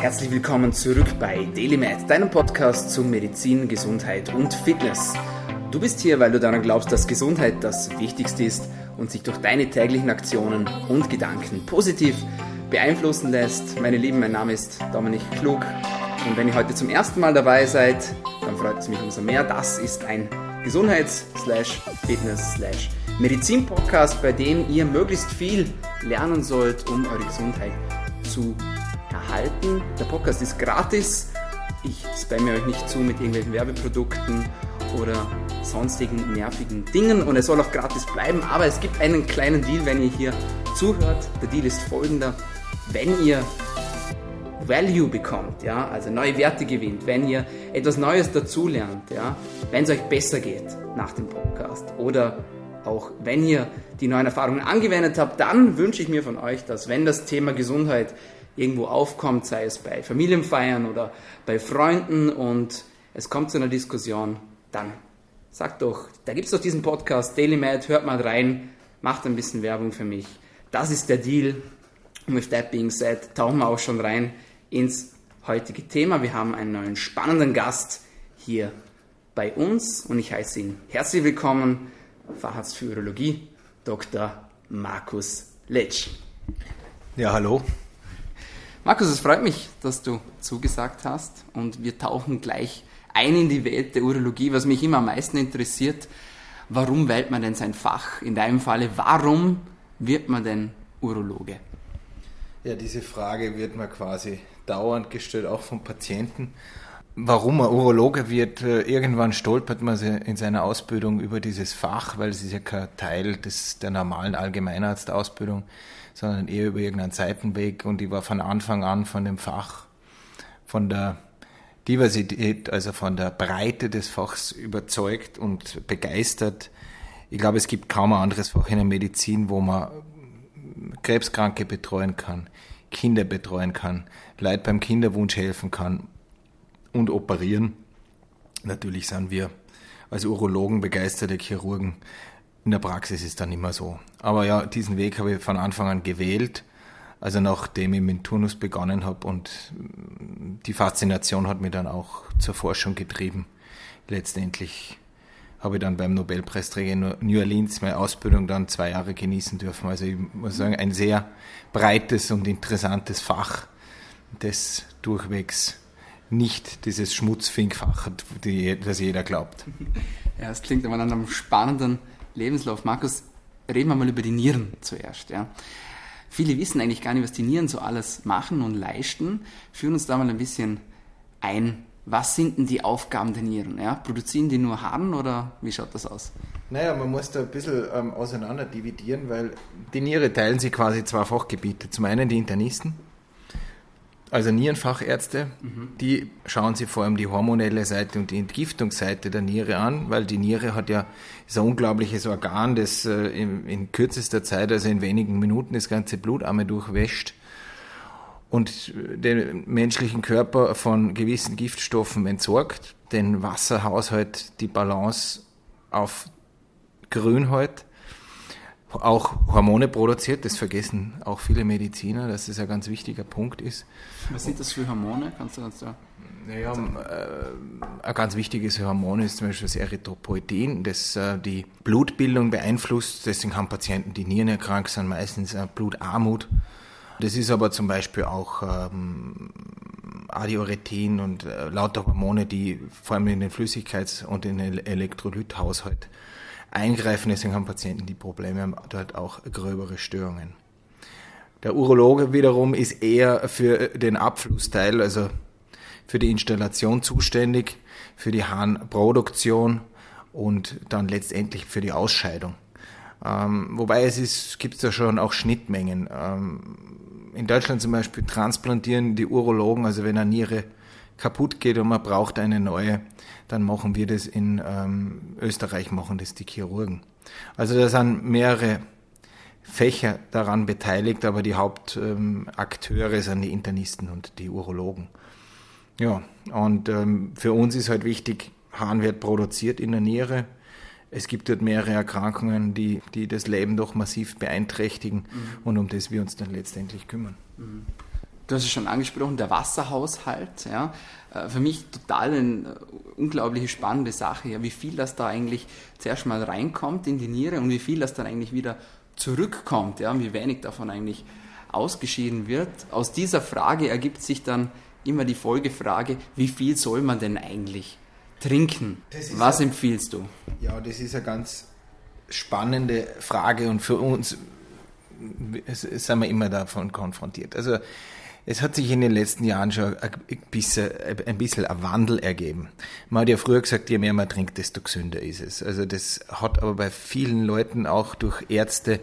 Herzlich willkommen zurück bei DailyMed, deinem Podcast zu Medizin, Gesundheit und Fitness. Du bist hier, weil du daran glaubst, dass Gesundheit das Wichtigste ist und sich durch deine täglichen Aktionen und Gedanken positiv beeinflussen lässt. Meine Lieben, mein Name ist Dominik Klug und wenn ihr heute zum ersten Mal dabei seid, dann freut es mich umso mehr. Das ist ein Gesundheits-Fitness-Medizin-Podcast, bei dem ihr möglichst viel lernen sollt, um eure Gesundheit zu erhalten. Der Podcast ist gratis. Ich spamme euch nicht zu mit irgendwelchen Werbeprodukten oder sonstigen nervigen Dingen und es soll auch gratis bleiben, aber es gibt einen kleinen Deal, wenn ihr hier zuhört. Der Deal ist folgender. Wenn ihr Value bekommt, ja, also neue Werte gewinnt, wenn ihr etwas Neues dazulernt, ja, wenn es euch besser geht nach dem Podcast oder auch wenn ihr die neuen Erfahrungen angewendet habt, dann wünsche ich mir von euch, dass wenn das Thema Gesundheit irgendwo aufkommt, sei es bei Familienfeiern oder bei Freunden und es kommt zu einer Diskussion, dann sagt doch, da gibt es doch diesen Podcast, Daily Mad, hört mal rein, macht ein bisschen Werbung für mich. Das ist der Deal. Und with that being said, tauchen wir auch schon rein ins heutige Thema. Wir haben einen neuen spannenden Gast hier bei uns und ich heiße ihn herzlich willkommen, Facharzt für Urologie, Dr. Markus Letsch. Ja, hallo. Markus, es freut mich, dass du zugesagt hast und wir tauchen gleich ein in die Welt der Urologie, was mich immer am meisten interessiert. Warum wählt man denn sein Fach? In deinem Falle, warum wird man denn Urologe? Ja, diese Frage wird mir quasi dauernd gestellt, auch von Patienten. Warum man Urologe wird, äh, irgendwann stolpert man in seiner Ausbildung über dieses Fach, weil es ist ja kein Teil des, der normalen Allgemeinarztausbildung sondern eher über irgendeinen Seitenweg. Und ich war von Anfang an von dem Fach, von der Diversität, also von der Breite des Fachs überzeugt und begeistert. Ich glaube, es gibt kaum ein anderes Fach in der Medizin, wo man Krebskranke betreuen kann, Kinder betreuen kann, Leid beim Kinderwunsch helfen kann und operieren. Natürlich sind wir als Urologen begeisterte Chirurgen. In der Praxis ist dann immer so. Aber ja, diesen Weg habe ich von Anfang an gewählt. Also nachdem ich mit Turnus begonnen habe und die Faszination hat mich dann auch zur Forschung getrieben. Letztendlich habe ich dann beim Nobelpreisträger in New Orleans meine Ausbildung dann zwei Jahre genießen dürfen. Also ich muss sagen, ein sehr breites und interessantes Fach, das durchwegs nicht dieses Schmutzfinkfach hat, das jeder glaubt. Ja, es klingt aber nach einem spannenden Lebenslauf. Markus, reden wir mal über die Nieren zuerst. Ja. Viele wissen eigentlich gar nicht, was die Nieren so alles machen und leisten. Führen uns da mal ein bisschen ein. Was sind denn die Aufgaben der Nieren? Ja? Produzieren die nur Harn oder wie schaut das aus? Naja, man muss da ein bisschen ähm, auseinander dividieren, weil die Niere teilen sich quasi zwei Fachgebiete. Zum einen die Internisten, also Nierenfachärzte, mhm. die schauen sich vor allem die hormonelle Seite und die Entgiftungsseite der Niere an, weil die Niere hat ja ist ein unglaubliches Organ, das äh, in, in, kürzester Zeit, also in wenigen Minuten, das ganze Blut einmal durchwäscht und den menschlichen Körper von gewissen Giftstoffen entsorgt, den Wasserhaushalt, die Balance auf Grün hält auch Hormone produziert, das vergessen auch viele Mediziner, dass das ein ganz wichtiger Punkt ist. Was sind das für Hormone? Kannst du uns da naja, äh, ein ganz wichtiges Hormon ist zum Beispiel das Erythropoetin, das äh, die Blutbildung beeinflusst. Deswegen haben Patienten, die nierenerkrankt sind, meistens äh, Blutarmut. Das ist aber zum Beispiel auch ähm, Adiuretin und äh, lauter Hormone, die vor allem in den Flüssigkeits- und in den Elektrolythaushalt eingreifen. Deswegen haben Patienten, die Probleme haben, dort auch gröbere Störungen. Der Urologe wiederum ist eher für den Abflussteil, also für die Installation zuständig, für die Harnproduktion und dann letztendlich für die Ausscheidung. Ähm, wobei es ist, gibt da schon auch Schnittmengen. Ähm, in Deutschland zum Beispiel transplantieren die Urologen, also wenn eine Niere kaputt geht und man braucht eine neue, dann machen wir das in ähm, Österreich, machen das die Chirurgen. Also da sind mehrere Fächer daran beteiligt, aber die Hauptakteure ähm, sind die Internisten und die Urologen. Ja, und ähm, für uns ist halt wichtig, Hahn wird produziert in der Niere. Es gibt dort mehrere Erkrankungen, die, die das Leben doch massiv beeinträchtigen mhm. und um das wir uns dann letztendlich kümmern. Mhm. Du hast es schon angesprochen, der Wasserhaushalt. Ja. Äh, für mich total eine unglaublich spannende Sache, ja, wie viel das da eigentlich zuerst mal reinkommt in die Niere und wie viel das dann eigentlich wieder zurückkommt, ja, und wie wenig davon eigentlich ausgeschieden wird. Aus dieser Frage ergibt sich dann immer die Folgefrage, wie viel soll man denn eigentlich trinken? Was ja, empfiehlst du? Ja, das ist eine ganz spannende Frage und für uns sind wir immer davon konfrontiert. Also es hat sich in den letzten Jahren schon ein bisschen, ein bisschen ein Wandel ergeben. Man hat ja früher gesagt, je mehr man trinkt, desto gesünder ist es. Also das hat aber bei vielen Leuten auch durch Ärzte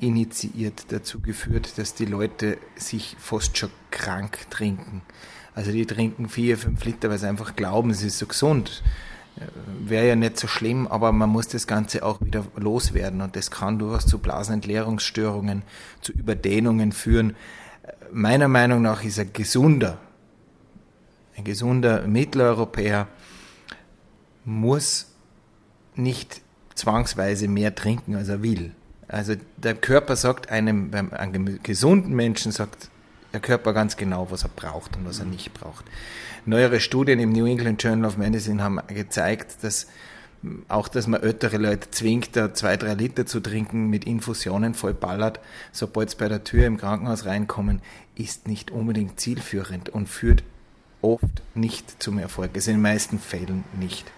initiiert dazu geführt, dass die Leute sich fast schon krank trinken. Also die trinken vier, fünf Liter, weil sie einfach glauben, es ist so gesund. Wäre ja nicht so schlimm, aber man muss das Ganze auch wieder loswerden und das kann durchaus zu Blasenentleerungsstörungen, zu Überdehnungen führen meiner Meinung nach ist ein gesunder, ein gesunder Mitteleuropäer muss nicht zwangsweise mehr trinken, als er will. Also der Körper sagt einem, beim einem gesunden Menschen sagt der Körper ganz genau, was er braucht und was er nicht braucht. Neuere Studien im New England Journal of Medicine haben gezeigt, dass auch, dass man ältere Leute zwingt, da zwei, drei Liter zu trinken, mit Infusionen vollballert, sobald sie bei der Tür im Krankenhaus reinkommen, ist nicht unbedingt zielführend und führt oft nicht zum Erfolg. Es also in den meisten Fällen nicht.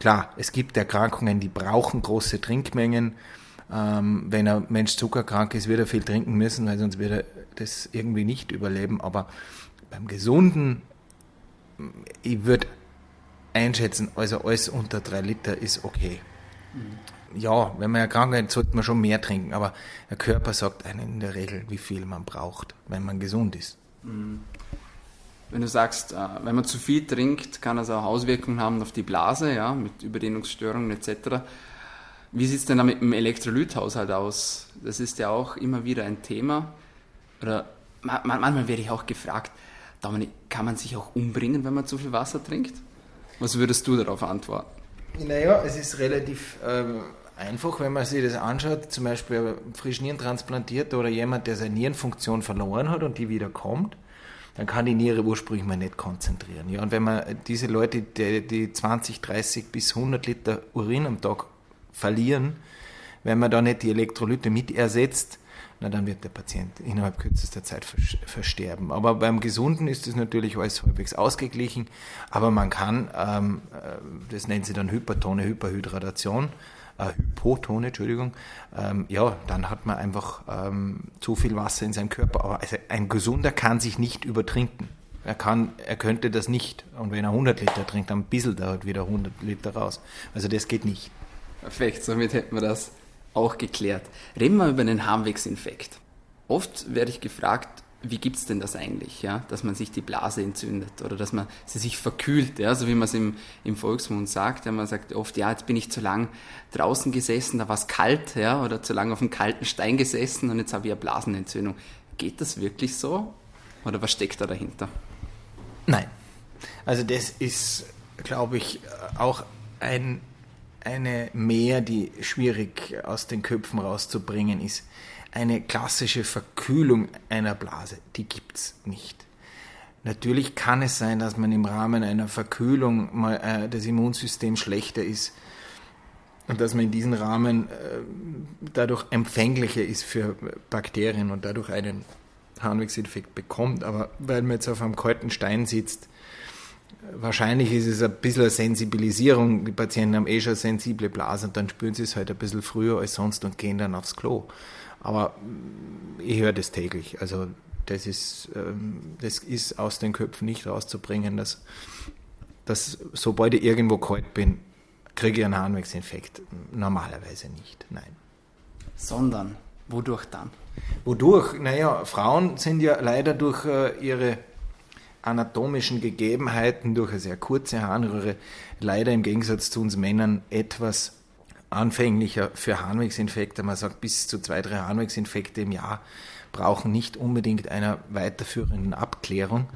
Klar, es gibt Erkrankungen, die brauchen große Trinkmengen. Ähm, wenn ein Mensch zuckerkrank ist, wird er viel trinken müssen, weil sonst wird er das irgendwie nicht überleben. Aber beim Gesunden, ich würde einschätzen, also alles unter drei Liter ist okay. Mhm. Ja, wenn man erkrankt ist, sollte man schon mehr trinken, aber der Körper sagt einem in der Regel, wie viel man braucht, wenn man gesund ist. Wenn du sagst, äh, wenn man zu viel trinkt, kann das auch Auswirkungen haben auf die Blase, ja, mit Überdehnungsstörungen etc. Wie sieht es denn da mit dem Elektrolythaushalt aus? Das ist ja auch immer wieder ein Thema. Oder manchmal werde ich auch gefragt, Dominik, kann man sich auch umbringen, wenn man zu viel Wasser trinkt? Was würdest du darauf antworten? Naja, es ist relativ ähm, einfach, wenn man sich das anschaut, zum Beispiel frisch Nierentransplantiert oder jemand, der seine Nierenfunktion verloren hat und die wieder kommt, dann kann die Niere ursprünglich mal nicht konzentrieren. Ja, und wenn man diese Leute, die, die 20, 30 bis 100 Liter Urin am Tag verlieren, wenn man da nicht die Elektrolyte mit ersetzt, na, dann wird der Patient innerhalb kürzester Zeit versterben. Aber beim Gesunden ist es natürlich alles halbwegs ausgeglichen, aber man kann, ähm, äh, das nennt sich dann Hypertone, Hyperhydration, äh, Hypotone, Entschuldigung, ähm, ja, dann hat man einfach ähm, zu viel Wasser in seinem Körper. Aber also ein Gesunder kann sich nicht übertrinken. Er, kann, er könnte das nicht. Und wenn er 100 Liter trinkt, dann bisselt er halt wieder 100 Liter raus. Also das geht nicht. Perfekt, somit hätten wir das auch geklärt. Reden wir über den Harnwegsinfekt. Oft werde ich gefragt, wie gibt es denn das eigentlich, ja? dass man sich die Blase entzündet oder dass man sie sich verkühlt, ja? so wie man es im, im Volksmund sagt. Ja? Man sagt oft, ja, jetzt bin ich zu lang draußen gesessen, da war es kalt, ja? oder zu lang auf einem kalten Stein gesessen und jetzt habe ich eine Blasenentzündung. Geht das wirklich so oder was steckt da dahinter? Nein. Also das ist, glaube ich, auch ein eine mehr, die schwierig aus den Köpfen rauszubringen ist. Eine klassische Verkühlung einer Blase, die gibt es nicht. Natürlich kann es sein, dass man im Rahmen einer Verkühlung mal äh, das Immunsystem schlechter ist und dass man in diesem Rahmen äh, dadurch empfänglicher ist für Bakterien und dadurch einen Harnwegsinfekt bekommt. Aber weil man jetzt auf einem kalten Stein sitzt, Wahrscheinlich ist es ein bisschen eine Sensibilisierung. Die Patienten haben eh schon sensible Blasen, dann spüren sie es halt ein bisschen früher als sonst und gehen dann aufs Klo. Aber ich höre das täglich. Also das ist, ähm, das ist aus den Köpfen nicht rauszubringen, dass, dass sobald ich irgendwo kalt bin, kriege ich einen Harnwegsinfekt. Normalerweise nicht, nein. Sondern, wodurch dann? Wodurch? Naja, Frauen sind ja leider durch äh, ihre anatomischen Gegebenheiten durch eine sehr kurze Harnröhre leider im Gegensatz zu uns Männern etwas anfänglicher für Harnwegsinfekte. Man sagt, bis zu zwei, drei Harnwegsinfekte im Jahr brauchen nicht unbedingt einer weiterführenden Abklärung.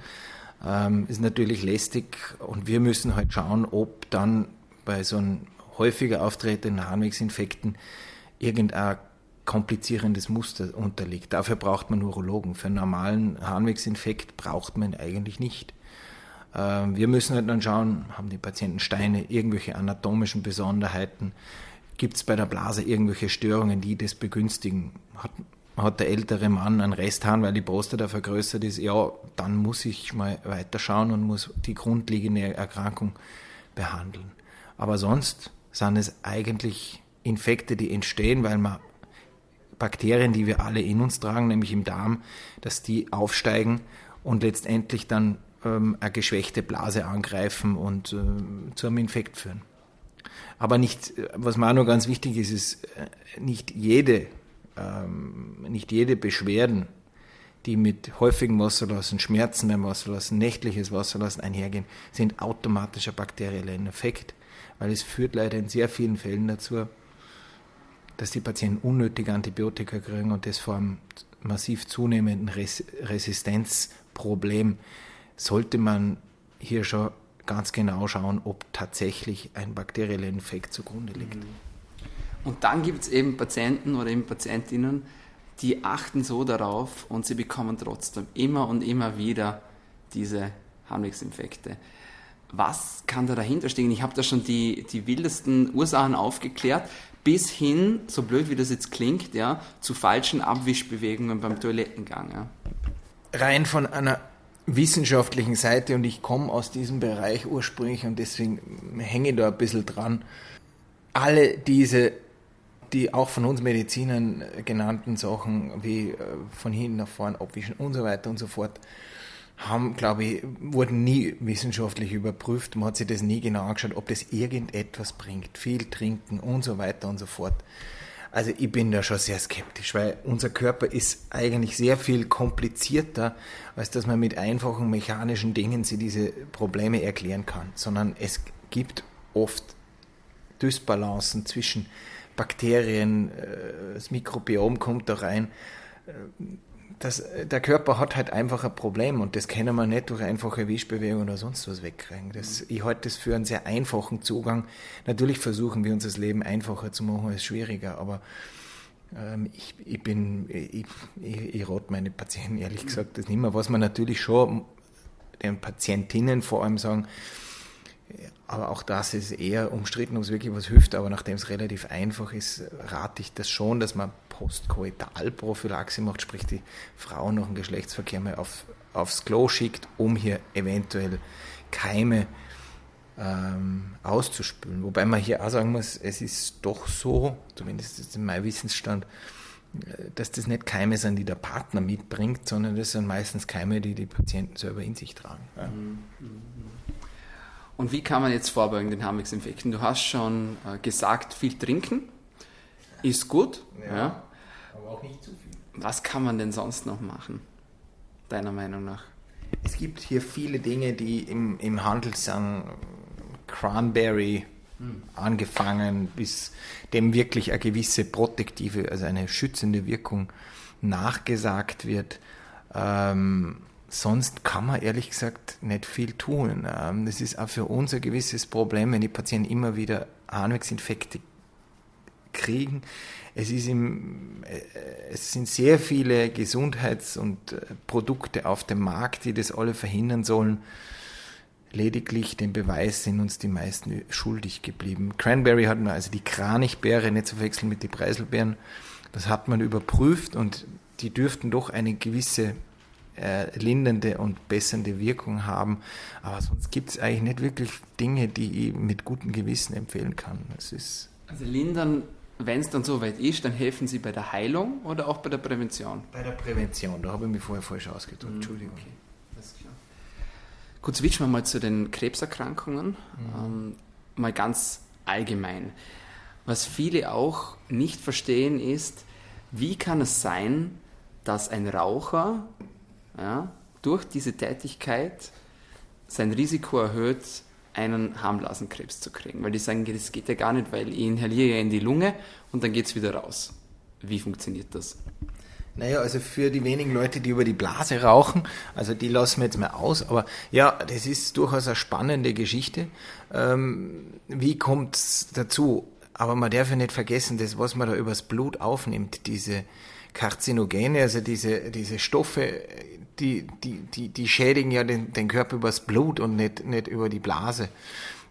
Ähm, ist natürlich lästig und wir müssen halt schauen, ob dann bei so einem häufiger auftretenden Harnwegsinfekten irgendein komplizierendes Muster unterliegt. Dafür braucht man Urologen. Für einen normalen Harnwegsinfekt braucht man eigentlich nicht. Ähm, wir müssen halt dann schauen, haben die Patienten Steine, irgendwelche anatomischen Besonderheiten, gibt es bei der Blase irgendwelche Störungen, die das begünstigen. Hat, hat der ältere Mann einen Resthahn, weil die Prostata vergrößert ist, ja, dann muss ich mal weiterschauen und muss die grundlegende Erkrankung behandeln. Aber sonst sind es eigentlich Infekte, die entstehen, weil man Bakterien, die wir alle in uns tragen, nämlich im Darm, dass die aufsteigen und letztendlich dann ähm, eine geschwächte Blase angreifen und äh, zu einem Infekt führen. Aber nicht, was mir auch noch ganz wichtig ist, ist äh, nicht jede, ähm, nicht jede Beschwerden, die mit häufigem Wasserlassen, Schmerzen beim Wasserlassen, nächtliches Wasserlassen einhergehen, sind automatisch ein bakterieller Infekt, weil es führt leider in sehr vielen Fällen dazu, dass die Patienten unnötige Antibiotika kriegen und das vor einem massiv zunehmenden Res Resistenzproblem sollte man hier schon ganz genau schauen, ob tatsächlich ein bakterieller Infekt zugrunde liegt. Mhm. Und dann gibt es eben Patienten oder eben Patientinnen, die achten so darauf und sie bekommen trotzdem immer und immer wieder diese Harnwegsinfekte. Was kann da dahinter stehen? Ich habe da schon die, die wildesten Ursachen aufgeklärt, bis hin, so blöd wie das jetzt klingt, ja, zu falschen Abwischbewegungen beim Toilettengang. Ja. Rein von einer wissenschaftlichen Seite und ich komme aus diesem Bereich ursprünglich und deswegen hänge ich da ein bisschen dran. Alle diese, die auch von uns Medizinern genannten Sachen wie äh, von hinten nach vorn abwischen und so weiter und so fort, haben, glaube ich, wurden nie wissenschaftlich überprüft. Man hat sich das nie genau angeschaut, ob das irgendetwas bringt. Viel trinken und so weiter und so fort. Also ich bin da schon sehr skeptisch, weil unser Körper ist eigentlich sehr viel komplizierter, als dass man mit einfachen mechanischen Dingen sich diese Probleme erklären kann, sondern es gibt oft Dysbalancen zwischen Bakterien, äh, das Mikrobiom kommt da rein äh, das, der Körper hat halt einfach ein Problem und das können wir nicht durch einfache Wischbewegung oder sonst was wegkriegen. Das, ich halte das für einen sehr einfachen Zugang. Natürlich versuchen wir uns das Leben einfacher zu machen als schwieriger, aber ähm, ich, ich, bin, ich, ich, ich rate meine Patienten ehrlich gesagt das nicht mehr. Was man natürlich schon den Patientinnen vor allem sagen, aber auch das ist eher umstritten, ob es wirklich was hilft. Aber nachdem es relativ einfach ist, rate ich das schon, dass man Postkoitalprophylaxe macht, sprich die Frau nach dem Geschlechtsverkehr mal auf, aufs Klo schickt, um hier eventuell Keime ähm, auszuspülen. Wobei man hier auch sagen muss, es ist doch so, zumindest ist in meinem Wissensstand, äh, dass das nicht Keime sind, die der Partner mitbringt, sondern das sind meistens Keime, die die Patienten selber in sich tragen. Ja. Mhm. Und wie kann man jetzt vorbeugen den Harnwegsinfekten? Du hast schon äh, gesagt, viel trinken ist gut. Ja, ja, Aber auch nicht zu viel. Was kann man denn sonst noch machen, deiner Meinung nach? Es gibt hier viele Dinge, die im, im Handel sind. Cranberry hm. angefangen, bis dem wirklich eine gewisse protektive, also eine schützende Wirkung nachgesagt wird. Ähm, sonst kann man ehrlich gesagt nicht viel tun. Ähm, das ist auch für uns ein gewisses Problem, wenn die Patienten immer wieder Harnwegsinfekte kriegen. Es, ist im, äh, es sind sehr viele Gesundheits- und äh, Produkte auf dem Markt, die das alle verhindern sollen. Lediglich den Beweis sind uns die meisten schuldig geblieben. Cranberry hat man, also die Kranichbeere, nicht zu verwechseln mit den Preiselbeeren, das hat man überprüft und die dürften doch eine gewisse äh, lindernde und bessernde Wirkung haben. Aber sonst gibt es eigentlich nicht wirklich Dinge, die ich mit gutem Gewissen empfehlen kann. Das ist also lindern, wenn es dann so weit ist, dann helfen Sie bei der Heilung oder auch bei der Prävention? Bei der Prävention, da habe ich mich vorher falsch ausgedrückt. Mhm. Entschuldigung. Okay. Alles klar. Gut, switchen wir mal zu den Krebserkrankungen. Mhm. Ähm, mal ganz allgemein. Was viele auch nicht verstehen ist, wie kann es sein, dass ein Raucher ja, durch diese Tätigkeit sein Risiko erhöht, einen Harnblasenkrebs zu kriegen. Weil die sagen, das geht ja gar nicht, weil ich inhaliere ja in die Lunge und dann geht es wieder raus. Wie funktioniert das? Naja, also für die wenigen Leute, die über die Blase rauchen, also die lassen wir jetzt mal aus, aber ja, das ist durchaus eine spannende Geschichte. Ähm, wie kommt es dazu? Aber man darf ja nicht vergessen, das, was man da übers Blut aufnimmt, diese Karzinogene, also diese, diese Stoffe, die, die, die, die schädigen ja den, den Körper übers Blut und nicht, nicht über die Blase.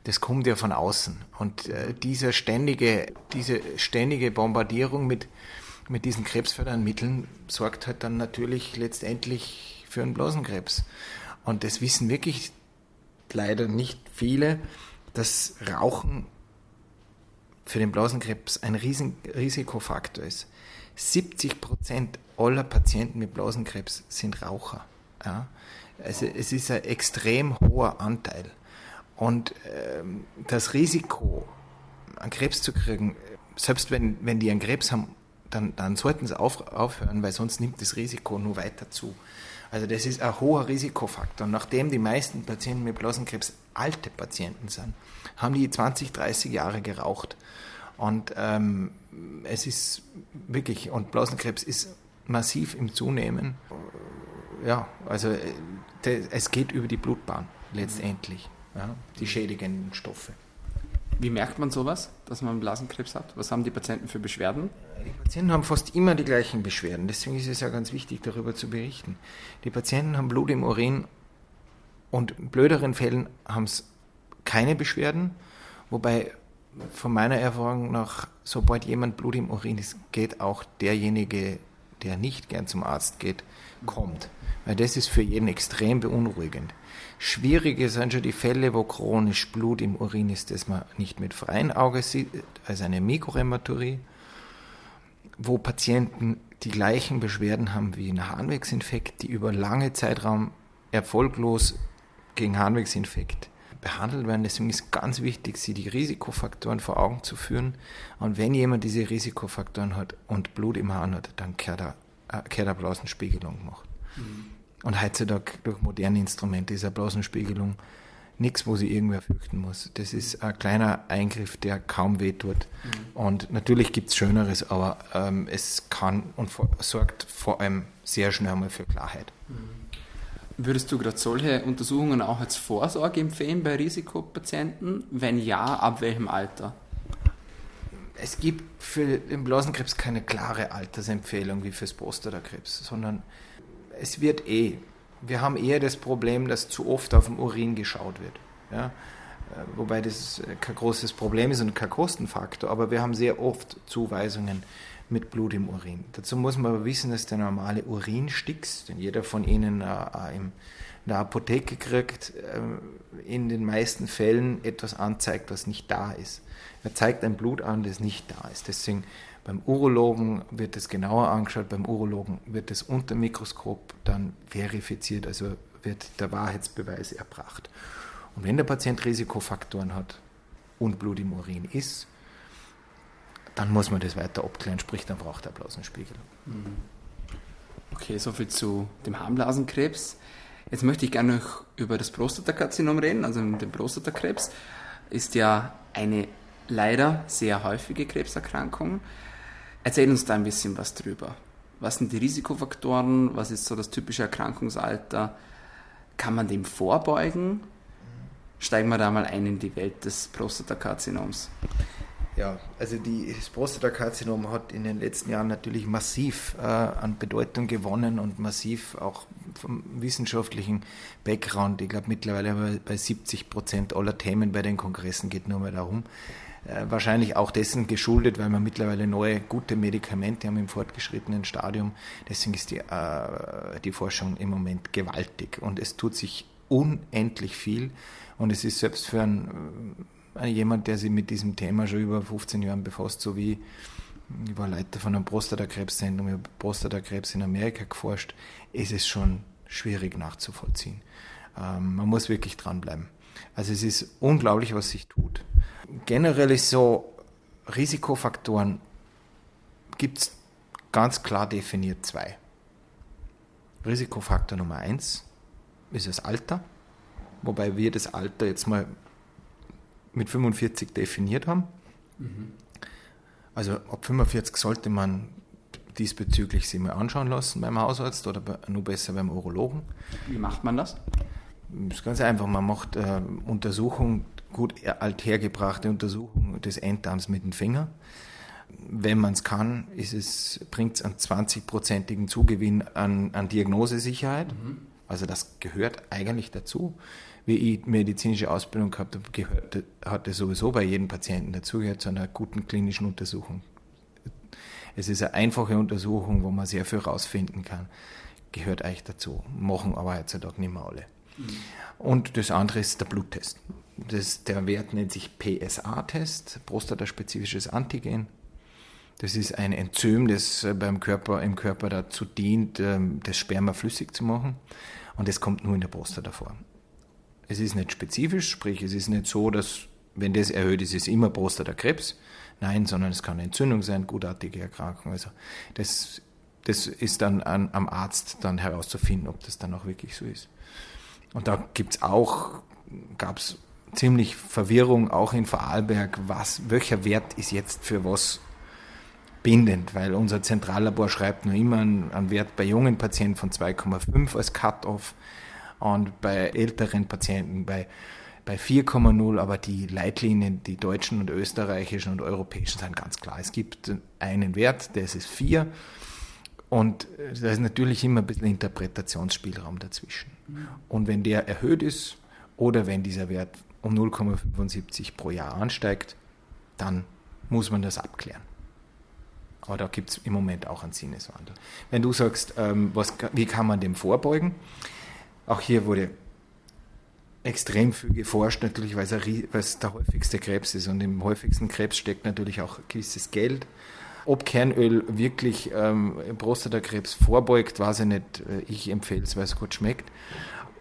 Das kommt ja von außen. Und äh, dieser ständige, diese ständige Bombardierung mit, mit diesen krebsfördernden Mitteln sorgt halt dann natürlich letztendlich für einen Blasenkrebs. Und das wissen wirklich leider nicht viele, dass Rauchen für den Blasenkrebs ein riesen Risikofaktor ist. 70 Prozent aller Patienten mit Blasenkrebs sind Raucher. Ja? Also es ist ein extrem hoher Anteil. Und ähm, das Risiko, einen Krebs zu kriegen, selbst wenn, wenn die einen Krebs haben, dann, dann sollten sie auf, aufhören, weil sonst nimmt das Risiko nur weiter zu. Also das ist ein hoher Risikofaktor. Nachdem die meisten Patienten mit Blasenkrebs alte Patienten sind, haben die 20, 30 Jahre geraucht. Und ähm, es ist wirklich, und Blasenkrebs ist massiv im Zunehmen. Ja, also äh, es geht über die Blutbahn letztendlich, ja, die schädigenden Stoffe. Wie merkt man sowas, dass man Blasenkrebs hat? Was haben die Patienten für Beschwerden? Die Patienten haben fast immer die gleichen Beschwerden. Deswegen ist es ja ganz wichtig, darüber zu berichten. Die Patienten haben Blut im Urin und in blöderen Fällen haben es keine Beschwerden, wobei von meiner Erfahrung nach, sobald jemand Blut im Urin ist, geht auch derjenige, der nicht gern zum Arzt geht, kommt. Weil das ist für jeden extrem beunruhigend. Schwierige sind schon die Fälle, wo chronisch Blut im Urin ist, das man nicht mit freiem Auge sieht, also eine Mikrorhämaturie, wo Patienten die gleichen Beschwerden haben wie ein Harnwegsinfekt, die über lange Zeitraum erfolglos gegen Harnwegsinfekt behandelt werden. Deswegen ist ganz wichtig, sie die Risikofaktoren vor Augen zu führen. Und wenn jemand diese Risikofaktoren hat und Blut im Hahn hat, dann kehrt er, äh, kehrt er Blasenspiegelung gemacht. Mhm. Und heutzutage durch moderne Instrumente ist eine Blasenspiegelung nichts, wo sie irgendwer fürchten muss. Das ist ein kleiner Eingriff, der kaum wehtut. Mhm. Und natürlich gibt es Schöneres, aber ähm, es kann und sorgt vor allem sehr schnell mal für Klarheit. Mhm. Würdest du gerade solche Untersuchungen auch als Vorsorge empfehlen bei Risikopatienten? Wenn ja, ab welchem Alter? Es gibt für den Blasenkrebs keine klare Altersempfehlung wie fürs Prostatakrebs, sondern es wird eh. Wir haben eher das Problem, dass zu oft auf dem Urin geschaut wird. Ja? Wobei das kein großes Problem ist und kein Kostenfaktor, aber wir haben sehr oft Zuweisungen mit Blut im Urin. Dazu muss man aber wissen, dass der normale Urinstix, den jeder von Ihnen äh, in der Apotheke kriegt, äh, in den meisten Fällen etwas anzeigt, was nicht da ist. Er zeigt ein Blut an, das nicht da ist. Deswegen beim Urologen wird es genauer angeschaut, beim Urologen wird es unter Mikroskop dann verifiziert, also wird der Wahrheitsbeweis erbracht. Und wenn der Patient Risikofaktoren hat und Blut im Urin ist, dann muss man das weiter abklären, sprich, dann braucht er Blasenspiegel. Mhm. Okay, soviel zu dem Harnblasenkrebs. Jetzt möchte ich gerne noch über das Prostatakarzinom reden, also den Prostatakrebs. Ist ja eine leider sehr häufige Krebserkrankung. Erzähl uns da ein bisschen was drüber. Was sind die Risikofaktoren? Was ist so das typische Erkrankungsalter? Kann man dem vorbeugen? Steigen wir da mal ein in die Welt des Prostatakarzinoms. Ja, also die, das Prostatakarzinom hat in den letzten Jahren natürlich massiv äh, an Bedeutung gewonnen und massiv auch vom wissenschaftlichen Background. Ich glaube mittlerweile bei 70 Prozent aller Themen bei den Kongressen geht nur mal darum. Äh, wahrscheinlich auch dessen geschuldet, weil wir mittlerweile neue gute Medikamente haben im fortgeschrittenen Stadium. Deswegen ist die, äh, die Forschung im Moment gewaltig und es tut sich unendlich viel und es ist selbst für ein jemand, der sich mit diesem Thema schon über 15 Jahren befasst, so wie ich war Leiter von einem Prostatakrebszentrum, ich habe Prostatakrebs in Amerika geforscht, ist es schon schwierig nachzuvollziehen. Ähm, man muss wirklich dranbleiben. Also es ist unglaublich, was sich tut. Generell ist so, Risikofaktoren gibt es ganz klar definiert zwei. Risikofaktor Nummer eins ist das Alter, wobei wir das Alter jetzt mal mit 45 definiert haben. Mhm. Also ab 45 sollte man diesbezüglich sich mal anschauen lassen beim Hausarzt oder nur besser beim Urologen. Wie macht man das? Das ist ganz einfach. Man macht äh, Untersuchung gut althergebrachte Untersuchung des Enddarms mit dem Finger. Wenn man es kann, bringt es einen 20-prozentigen Zugewinn an, an Diagnosesicherheit. Mhm. Also das gehört eigentlich dazu. Wie ich medizinische Ausbildung gehabt habe, gehört, hat es sowieso bei jedem Patienten dazugehört zu einer guten klinischen Untersuchung. Es ist eine einfache Untersuchung, wo man sehr viel herausfinden kann. Gehört eigentlich dazu. Machen aber heutzutage nicht mehr alle. Mhm. Und das andere ist der Bluttest. Das, der Wert nennt sich PSA-Test, prostataspezifisches Antigen. Das ist ein Enzym, das äh, beim Körper, im Körper dazu dient, ähm, das Sperma flüssig zu machen. Und das kommt nur in der Prostata vor. Es ist nicht spezifisch, sprich, es ist nicht so, dass, wenn das erhöht ist, ist immer Prostatakrebs. Nein, sondern es kann eine Entzündung sein, gutartige Erkrankung. Also das, das ist dann an, am Arzt dann herauszufinden, ob das dann auch wirklich so ist. Und da gibt es auch, gab es ziemlich Verwirrung, auch in Vorarlberg, was, welcher Wert ist jetzt für was bindend, weil unser Zentrallabor schreibt nur immer einen, einen Wert bei jungen Patienten von 2,5 als Cut-off und bei älteren Patienten bei, bei 4,0, aber die Leitlinien, die deutschen und österreichischen und europäischen sind ganz klar. Es gibt einen Wert, der ist 4 und da ist natürlich immer ein bisschen Interpretationsspielraum dazwischen. Und wenn der erhöht ist oder wenn dieser Wert um 0,75 pro Jahr ansteigt, dann muss man das abklären. Aber da gibt es im Moment auch einen Sinneswandel. Wenn du sagst, ähm, was, wie kann man dem vorbeugen? Auch hier wurde extrem viel geforscht, natürlich, weil es der häufigste Krebs ist. Und im häufigsten Krebs steckt natürlich auch gewisses Geld. Ob Kernöl wirklich ähm, Prostatakrebs vorbeugt, weiß ich nicht. Äh, ich empfehle es, weil es gut schmeckt.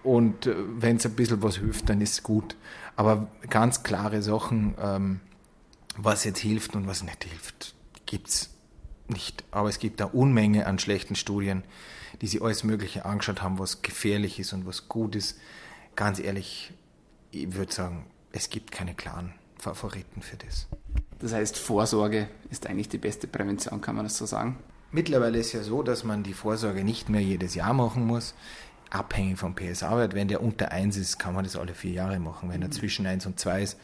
Und äh, wenn es ein bisschen was hilft, dann ist es gut. Aber ganz klare Sachen, ähm, was jetzt hilft und was nicht hilft, gibt es nicht. Aber es gibt eine Unmenge an schlechten Studien, die sich alles Mögliche angeschaut haben, was gefährlich ist und was gut ist. Ganz ehrlich, ich würde sagen, es gibt keine klaren Favoriten für das. Das heißt, Vorsorge ist eigentlich die beste Prävention, kann man das so sagen? Mittlerweile ist ja so, dass man die Vorsorge nicht mehr jedes Jahr machen muss, abhängig vom PSA-Wert. Wenn der unter 1 ist, kann man das alle vier Jahre machen. Wenn er mhm. zwischen 1 und 2 ist,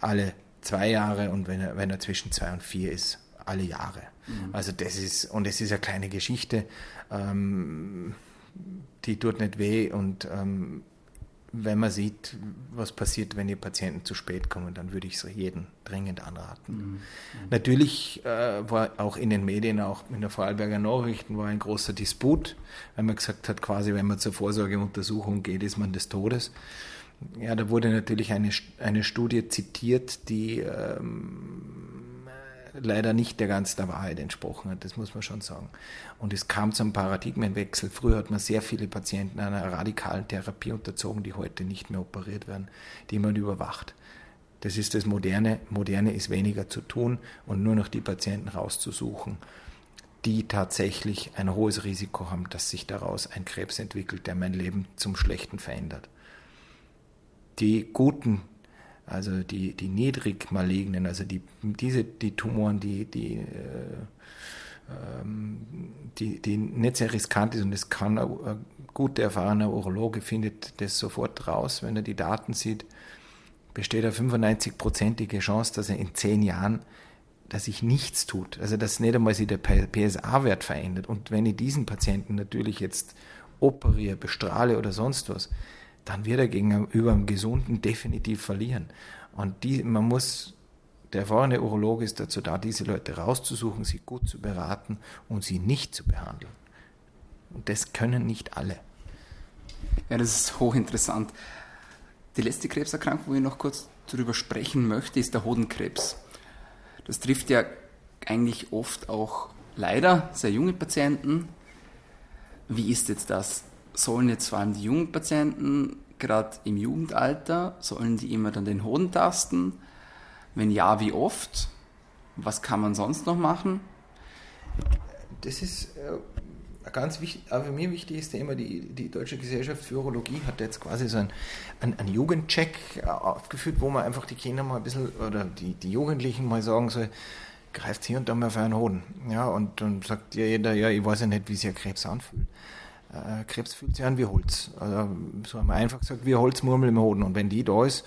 alle zwei Jahre und wenn er, wenn er zwischen 2 und 4 ist, alle Jahre. Mhm. Also das ist, und es ist eine kleine Geschichte, ähm, die tut nicht weh und ähm, wenn man sieht, was passiert, wenn die Patienten zu spät kommen, dann würde ich es jedem dringend anraten. Mhm. Natürlich äh, war auch in den Medien, auch in der Vorarlberger Nachrichten, war ein großer Disput, weil man gesagt hat, quasi, wenn man zur Vorsorgeuntersuchung geht, ist man des Todes. Ja, da wurde natürlich eine, eine Studie zitiert, die ähm, leider nicht der ganz der Wahrheit entsprochen hat, das muss man schon sagen. Und es kam zum Paradigmenwechsel. Früher hat man sehr viele Patienten einer radikalen Therapie unterzogen, die heute nicht mehr operiert werden, die man überwacht. Das ist das Moderne. Moderne ist weniger zu tun und nur noch die Patienten rauszusuchen, die tatsächlich ein hohes Risiko haben, dass sich daraus ein Krebs entwickelt, der mein Leben zum Schlechten verändert. Die guten also die, die niedrig malignen, also die, diese, die Tumoren, die, die, äh, ähm, die, die nicht sehr riskant ist und es kann ein guter, erfahrener Urologe findet das sofort raus, wenn er die Daten sieht, besteht eine 95-prozentige Chance, dass er in zehn Jahren dass sich nichts tut, also dass nicht einmal sich der PSA-Wert verändert. Und wenn ich diesen Patienten natürlich jetzt operiere, bestrahle oder sonst was, dann wird er gegenüber einem Gesunden definitiv verlieren. Und die, man muss, der erfahrene Urologe ist dazu da, diese Leute rauszusuchen, sie gut zu beraten und sie nicht zu behandeln. Und das können nicht alle. Ja, das ist hochinteressant. Die letzte Krebserkrankung, wo ich noch kurz darüber sprechen möchte, ist der Hodenkrebs. Das trifft ja eigentlich oft auch leider sehr junge Patienten. Wie ist jetzt das? Sollen jetzt vor allem die jungen Patienten, gerade im Jugendalter, sollen die immer dann den Hoden tasten? Wenn ja, wie oft? Was kann man sonst noch machen? Das ist äh, ganz wichtig, aber für mich wichtig ist immer, die, die Deutsche Gesellschaft für Urologie hat jetzt quasi so einen, einen, Jugendcheck äh, aufgeführt, wo man einfach die Kinder mal ein bisschen oder die, die Jugendlichen mal sagen soll, greift hier und da mal für einen Hoden. Ja, und dann sagt ja jeder, ja, ich weiß ja nicht, wie sich Krebs anfühlt äh, Krebs fühlt sich an wie Holz. Also, so haben wir einfach gesagt, wie Holzmurmel im Hoden. Und wenn die da ist,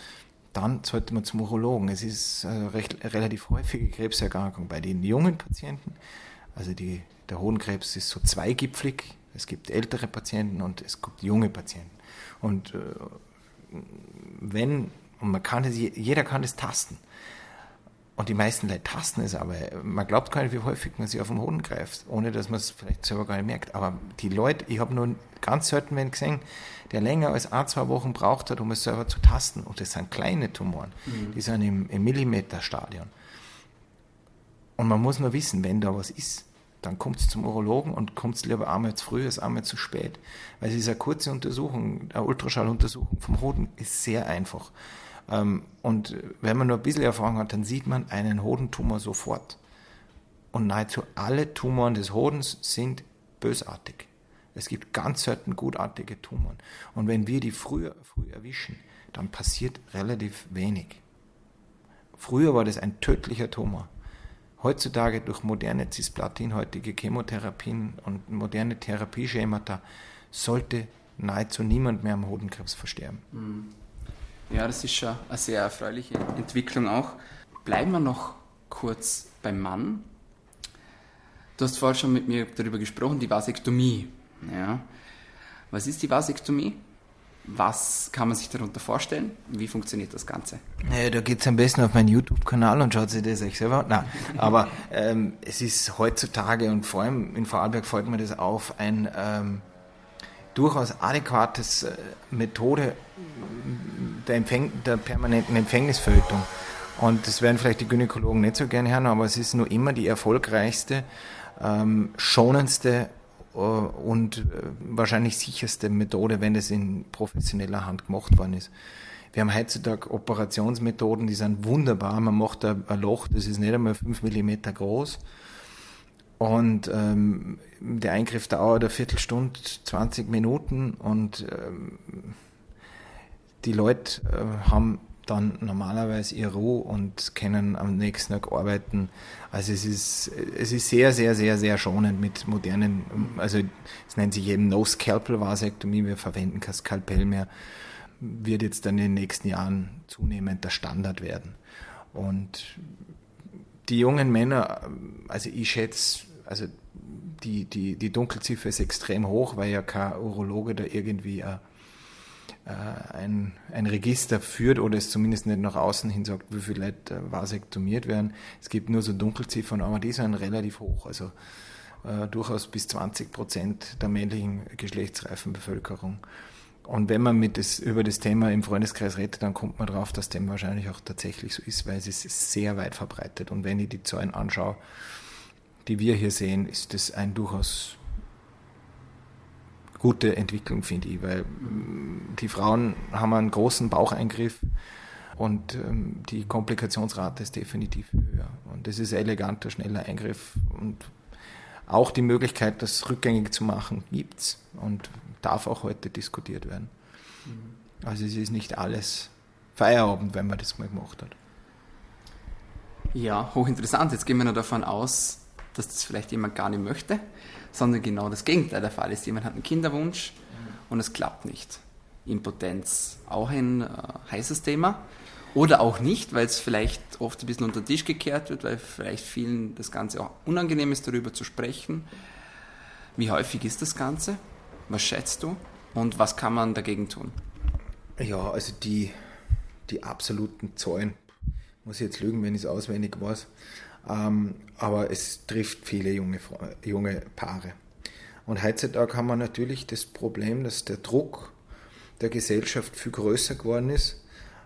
dann sollte man zum Urologen. Es ist eine recht, relativ häufige Krebserkrankung bei den jungen Patienten. Also die, der Hodenkrebs ist so zweigipflig. Es gibt ältere Patienten und es gibt junge Patienten. Und äh, wenn, und man kann es, jeder kann es tasten. Und die meisten Leute tasten es, aber man glaubt gar nicht, wie häufig man sich auf den Hoden greift, ohne dass man es vielleicht selber gar nicht merkt. Aber die Leute, ich habe nur ganz selten wen gesehen, der länger als ein, zwei Wochen braucht hat, um es selber zu tasten. Und das sind kleine Tumoren, mhm. die sind im, im Millimeterstadion. Und man muss nur wissen, wenn da was ist, dann kommt es zum Urologen und kommt es lieber einmal zu früh als einmal zu spät. Weil es ist eine kurze Untersuchung, eine Ultraschalluntersuchung vom Hoden ist sehr einfach. Ähm, und wenn man nur ein bisschen Erfahrung hat, dann sieht man einen Hodentumor sofort. Und nahezu alle Tumoren des Hodens sind bösartig. Es gibt ganz selten gutartige Tumoren. Und wenn wir die früh, früh erwischen, dann passiert relativ wenig. Früher war das ein tödlicher Tumor. Heutzutage durch moderne cisplatинhäutige Chemotherapien und moderne Therapieschemata sollte nahezu niemand mehr am Hodenkrebs versterben. Mhm. Ja, das ist schon eine sehr erfreuliche Entwicklung auch. Bleiben wir noch kurz beim Mann. Du hast vorhin schon mit mir darüber gesprochen, die Vasektomie. Ja. Was ist die Vasektomie? Was kann man sich darunter vorstellen? Wie funktioniert das Ganze? Naja, da geht es am besten auf meinen YouTube-Kanal und schaut sich das euch selber an. Nein, aber ähm, es ist heutzutage und vor allem in Vorarlberg fällt mir das auf, ein ähm, durchaus adäquates äh, Methode der, Empfäng der permanenten Empfängnisverhütung. Und das werden vielleicht die Gynäkologen nicht so gerne hören, aber es ist nur immer die erfolgreichste, ähm, schonendste äh, und äh, wahrscheinlich sicherste Methode, wenn es in professioneller Hand gemacht worden ist. Wir haben heutzutage Operationsmethoden, die sind wunderbar. Man macht ein, Loch, das ist nicht einmal 5 mm groß. Und ähm, der Eingriff dauert eine Viertelstunde, 20 Minuten und ähm, die Leute äh, haben dann normalerweise ihre Ruhe und können am nächsten Tag arbeiten. Also es ist, es ist sehr, sehr, sehr, sehr schonend mit modernen, also es nennt sich eben No-Scalpel-Vasektomie, wir verwenden kein Skalpell mehr, wird jetzt dann in den nächsten Jahren zunehmend der Standard werden. Und die jungen Männer, also ich schätze, also die, die, die Dunkelziffer ist extrem hoch, weil ja kein Urologe da irgendwie äh, äh, ein, ein Register führt oder es zumindest nicht nach außen hin sagt, wie viele Leute äh, vasektomiert werden. Es gibt nur so Dunkelziffern, aber die sind relativ hoch. Also äh, durchaus bis 20 Prozent der männlichen geschlechtsreifen Bevölkerung. Und wenn man mit das, über das Thema im Freundeskreis redet, dann kommt man drauf, dass dem wahrscheinlich auch tatsächlich so ist, weil es ist sehr weit verbreitet. Und wenn ich die Zahlen anschaue, die wir hier sehen, ist das ein durchaus gute Entwicklung, finde ich, weil mm, die Frauen haben einen großen Baucheingriff und ähm, die Komplikationsrate ist definitiv höher. Und das ist ein eleganter, schneller Eingriff und auch die Möglichkeit, das rückgängig zu machen, gibt es und darf auch heute diskutiert werden. Mhm. Also es ist nicht alles Feierabend, wenn man das mal gemacht hat. Ja, hochinteressant. Jetzt gehen wir noch davon aus, dass das vielleicht jemand gar nicht möchte, sondern genau das Gegenteil der Fall ist. Jemand hat einen Kinderwunsch und es klappt nicht. Impotenz, auch ein äh, heißes Thema. Oder auch nicht, weil es vielleicht oft ein bisschen unter den Tisch gekehrt wird, weil vielleicht vielen das Ganze auch unangenehm ist, darüber zu sprechen. Wie häufig ist das Ganze? Was schätzt du? Und was kann man dagegen tun? Ja, also die, die absoluten Zahlen, muss ich jetzt lügen, wenn ich es auswendig weiß, ähm, aber es trifft viele junge, junge Paare. Und heutzutage haben wir natürlich das Problem, dass der Druck der Gesellschaft viel größer geworden ist.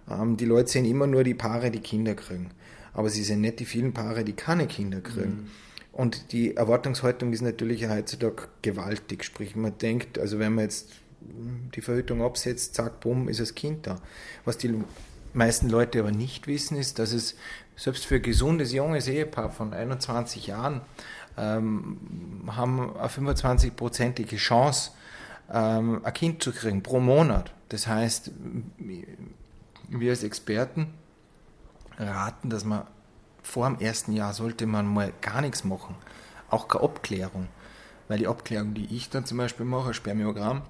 Ähm, die Leute sehen immer nur die Paare, die Kinder kriegen. Aber sie sehen nicht die vielen Paare, die keine Kinder kriegen. Mhm. Und die Erwartungshaltung ist natürlich heutzutage gewaltig. Sprich, man denkt, also wenn man jetzt die Verhütung absetzt, zack, bumm, ist das Kind da. Was die meisten Leute aber nicht wissen, ist, dass es selbst für ein gesundes junges Ehepaar von 21 Jahren ähm, haben eine 25-prozentige Chance, ähm, ein Kind zu kriegen pro Monat. Das heißt, wir als Experten raten, dass man vor dem ersten Jahr sollte man mal gar nichts machen, auch keine Abklärung. Weil die Abklärung, die ich dann zum Beispiel mache, Spermiogramm,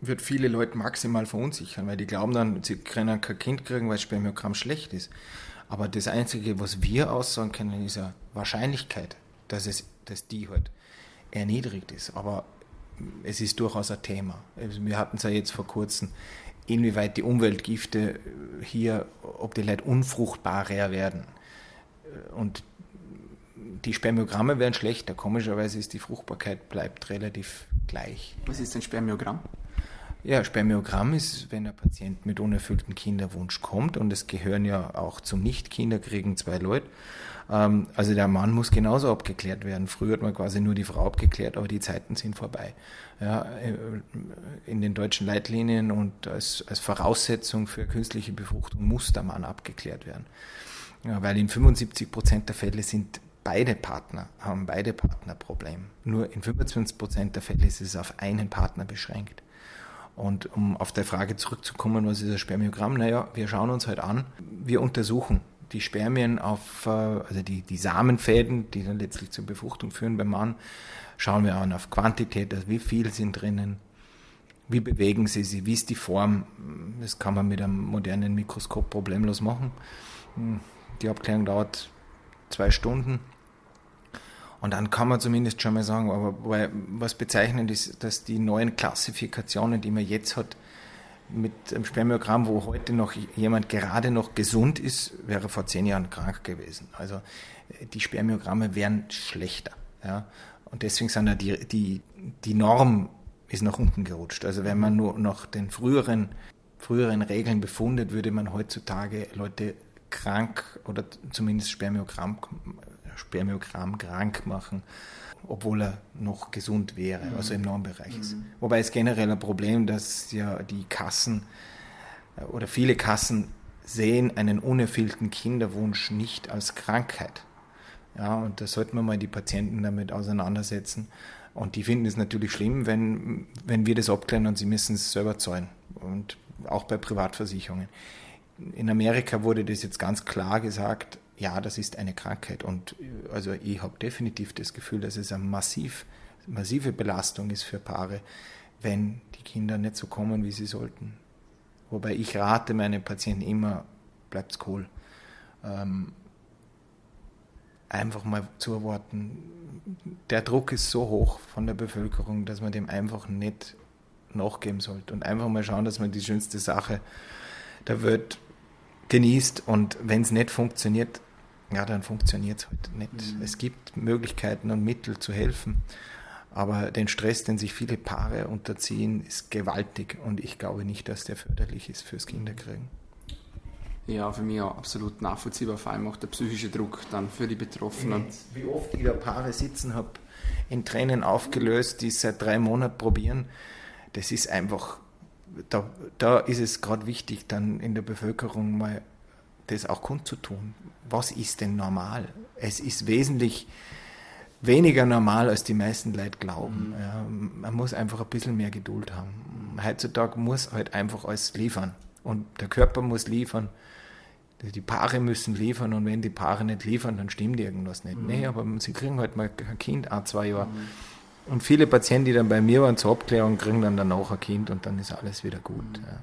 wird viele Leute maximal verunsichern, weil die glauben dann, sie können kein Kind kriegen, weil Spermiogramm schlecht ist. Aber das Einzige, was wir aussagen können, ist eine Wahrscheinlichkeit, dass, es, dass die halt erniedrigt ist. Aber es ist durchaus ein Thema. Also wir hatten es ja jetzt vor kurzem, inwieweit die Umweltgifte hier, ob die Leute unfruchtbarer werden. Und die Spermiogramme werden schlechter. Komischerweise ist die Fruchtbarkeit bleibt relativ gleich. Was ist ein Spermiogramm? Ja, Spermiogramm ist, wenn ein Patient mit unerfülltem Kinderwunsch kommt und es gehören ja auch zum Nicht-Kinderkriegen zwei Leute. Ähm, also der Mann muss genauso abgeklärt werden. Früher hat man quasi nur die Frau abgeklärt, aber die Zeiten sind vorbei. Ja, äh, in den deutschen Leitlinien und als, als Voraussetzung für künstliche Befruchtung muss der Mann abgeklärt werden. Ja, weil in 75 Prozent der Fälle sind beide Partner, haben beide Partner Problem. Nur in 25 Prozent der Fälle ist es auf einen Partner beschränkt. Und um auf der Frage zurückzukommen, was ist ein Spermiogramm? Naja, wir schauen uns halt an, wir untersuchen die Spermien auf, äh, also die, die Samenfäden, die dann letztlich zur Befruchtung führen beim Mann, schauen wir an auf Quantität, also wie viel sind drinnen, wie bewegen sie sich, wie ist die Form. Das kann man mit einem modernen Mikroskop problemlos machen. Die Abklärung dauert zwei Stunden. Und dann kann man zumindest schon mal sagen, aber was bezeichnend ist, dass die neuen Klassifikationen, die man jetzt hat, mit einem Spermiogramm, wo heute noch jemand gerade noch gesund ist, wäre vor zehn Jahren krank gewesen. Also die Spermiogramme wären schlechter. Ja? Und deswegen sind da die, die, die Norm ist nach unten gerutscht. Also wenn man nur nach den früheren, früheren Regeln befundet, würde man heutzutage Leute krank oder zumindest Spermiogramm Spermiogramm krank machen, obwohl er noch gesund wäre, mhm. also im Normbereich ist. Mhm. Wobei es generell ein Problem, dass ja die Kassen äh, oder viele Kassen sehen einen unerfüllten Kinderwunsch nicht als Krankheit. Ja, und da sollten wir mal die Patienten damit auseinandersetzen. Und die finden es natürlich schlimm, wenn, wenn wir das abklären und sie müssen es selber zahlen. Und auch bei Privatversicherungen. In Amerika wurde das jetzt ganz klar gesagt, ja, das ist eine Krankheit. Und äh, also ich habe definitiv das Gefühl, dass es eine massiv, massive Belastung ist für Paare, wenn die Kinder nicht so kommen, wie sie sollten. Wobei ich rate meinen Patienten immer, bleibt's cool. Ähm, einfach mal zu erwarten. Der Druck ist so hoch von der Bevölkerung, dass man dem einfach nicht nachgeben sollte und einfach mal schauen, dass man die schönste Sache der Welt genießt und wenn es nicht funktioniert, ja, dann funktioniert es halt nicht. Mhm. Es gibt Möglichkeiten und Mittel zu helfen, aber den Stress, den sich viele Paare unterziehen, ist gewaltig und ich glaube nicht, dass der förderlich ist fürs Kinderkriegen. Ja, für mich auch absolut nachvollziehbar, vor allem auch der psychische Druck dann für die Betroffenen. Wie oft ich da Paare sitzen habe, in Tränen aufgelöst, die seit drei Monaten probieren, das ist einfach, da, da ist es gerade wichtig, dann in der Bevölkerung mal das auch kundzutun. Was ist denn normal? Es ist wesentlich weniger normal, als die meisten Leute glauben. Mhm. Ja, man muss einfach ein bisschen mehr Geduld haben. Heutzutage muss halt einfach alles liefern. Und der Körper muss liefern. Die Paare müssen liefern und wenn die Paare nicht liefern, dann stimmt irgendwas nicht. Mhm. Nee, aber sie kriegen halt mal ein Kind, ein, zwei Jahre. Mhm. Und viele Patienten, die dann bei mir waren zur Abklärung, kriegen dann danach ein Kind und dann ist alles wieder gut. Mhm. Ja.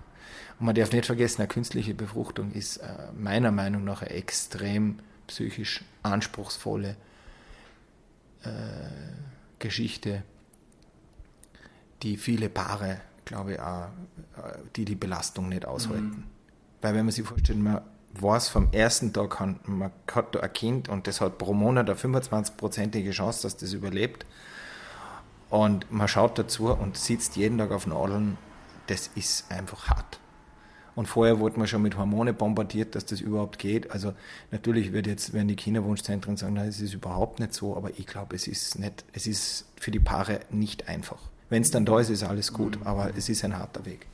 Und man darf nicht vergessen, eine künstliche Befruchtung ist äh, meiner Meinung nach eine extrem psychisch anspruchsvolle äh, Geschichte, die viele Paare, glaube ich, auch, äh, die die Belastung nicht aushalten. Mhm. Weil wenn man sich vorstellt, man weiß vom ersten Tag an, man hat da ein Kind und das hat pro Monat eine 25-prozentige Chance, dass das überlebt. Und man schaut dazu und sitzt jeden Tag auf Nadeln, das ist einfach hart. Und vorher wurde man schon mit Hormone bombardiert, dass das überhaupt geht. Also natürlich wird jetzt, werden die Kinderwunschzentren sagen, nein, es ist überhaupt nicht so, aber ich glaube, es ist nicht, es ist für die Paare nicht einfach. Wenn es dann da ist, ist alles gut, mhm. aber es ist ein harter Weg.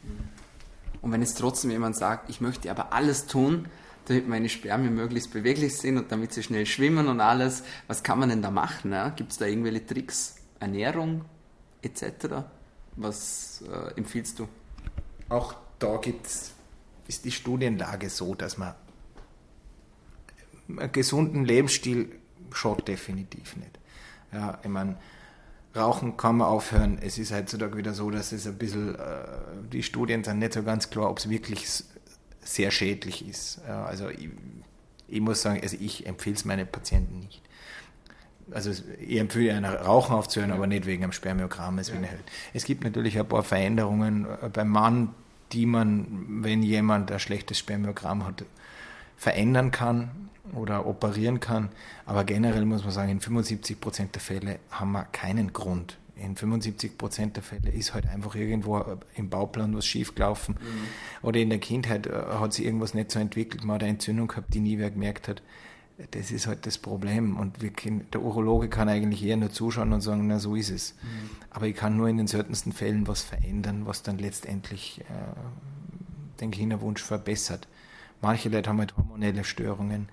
Und wenn jetzt trotzdem jemand sagt, ich möchte aber alles tun, damit meine Spermien möglichst beweglich sind und damit sie schnell schwimmen und alles, was kann man denn da machen? Ne? Gibt es da irgendwelche Tricks, Ernährung etc.? Was äh, empfiehlst du? Auch da gibt es ist die Studienlage so, dass man einen gesunden Lebensstil schaut definitiv nicht. Ja, ich meine, Rauchen kann man aufhören. Es ist heutzutage wieder so, dass es ein bisschen, äh, die Studien sind nicht so ganz klar, ob es wirklich sehr schädlich ist. Ja, also ich, ich, muss sagen, also ich empfehle es meinen Patienten nicht. Also ich empfehle einer Rauchen aufzuhören, aber nicht wegen einem Spermiogramm. Es, ja. es gibt natürlich ein paar Veränderungen äh, beim Mann, die man, wenn jemand ein schlechtes Spermiogramm hat, verändern kann oder operieren kann. Aber generell muss man sagen, in 75 Prozent der Fälle haben wir keinen Grund. In 75 Prozent der Fälle ist halt einfach irgendwo im Bauplan was schiefgelaufen. Mhm. Oder in der Kindheit äh, hat sich irgendwas nicht so entwickelt, man hat eine Entzündung gehabt, die nie wer gemerkt hat. Das ist halt das Problem. Und können, der Urologe kann eigentlich eher nur zuschauen und sagen, na so ist es. Mhm. Aber ich kann nur in den seltensten Fällen was verändern, was dann letztendlich äh, den Kinderwunsch verbessert. Manche Leute haben halt hormonelle Störungen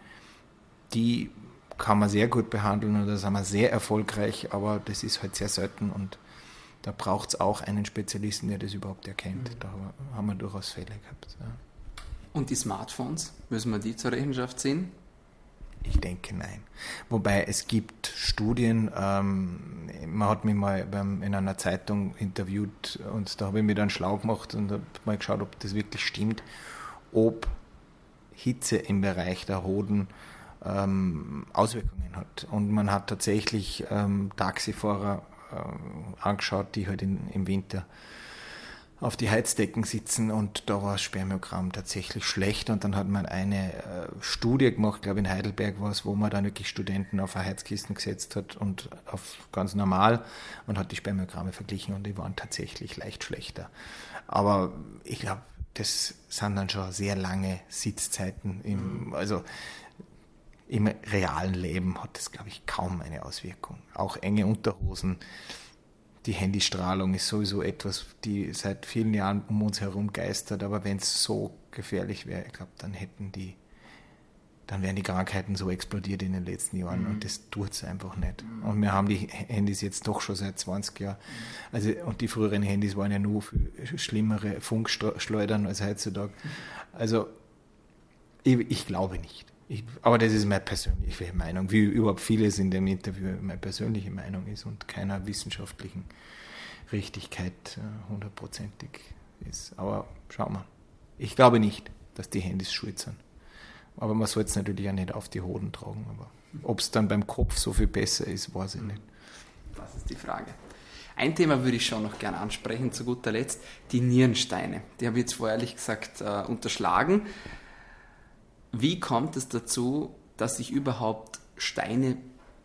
die kann man sehr gut behandeln da sind wir sehr erfolgreich, aber das ist halt sehr selten und da braucht es auch einen Spezialisten, der das überhaupt erkennt. Mhm. Da haben wir durchaus Fälle gehabt. Ja. Und die Smartphones, müssen wir die zur Rechenschaft ziehen? Ich denke nein. Wobei es gibt Studien, ähm, man hat mich mal beim, in einer Zeitung interviewt und da habe ich mir dann schlau gemacht und habe mal geschaut, ob das wirklich stimmt, ob Hitze im Bereich der Hoden ähm, Auswirkungen hat. Und man hat tatsächlich ähm, Taxifahrer äh, angeschaut, die halt in, im Winter auf die Heizdecken sitzen und da war das Spermiogramm tatsächlich schlecht und dann hat man eine äh, Studie gemacht, glaube in Heidelberg war es, wo man dann wirklich Studenten auf eine Heizkisten gesetzt hat und auf ganz normal und hat die Spermiogramme verglichen und die waren tatsächlich leicht schlechter. Aber ich glaube, das sind dann schon sehr lange Sitzzeiten im, also im realen Leben hat das, glaube ich, kaum eine Auswirkung. Auch enge Unterhosen, die Handystrahlung ist sowieso etwas, die seit vielen Jahren um uns herum geistert. Aber wenn es so gefährlich wäre, ich glaube, dann hätten die, dann wären die Krankheiten so explodiert in den letzten Jahren mhm. und das tut es einfach nicht. Mhm. Und wir haben die Handys jetzt doch schon seit 20 Jahren. Also, und die früheren Handys waren ja nur für schlimmere Funkschleudern als heutzutage. Also, ich, ich glaube nicht. Ich, aber das ist meine persönliche Meinung, wie überhaupt vieles in dem Interview meine persönliche Meinung ist und keiner wissenschaftlichen Richtigkeit äh, hundertprozentig ist. Aber schauen wir. Ich glaube nicht, dass die Handys schuld sind. Aber man soll es natürlich auch nicht auf die Hoden tragen. Aber ob es dann beim Kopf so viel besser ist, weiß ich nicht. Das ist die Frage. Ein Thema würde ich schon noch gerne ansprechen, zu guter Letzt, die Nierensteine. Die habe ich jetzt vorher ehrlich gesagt äh, unterschlagen. Wie kommt es dazu, dass sich überhaupt Steine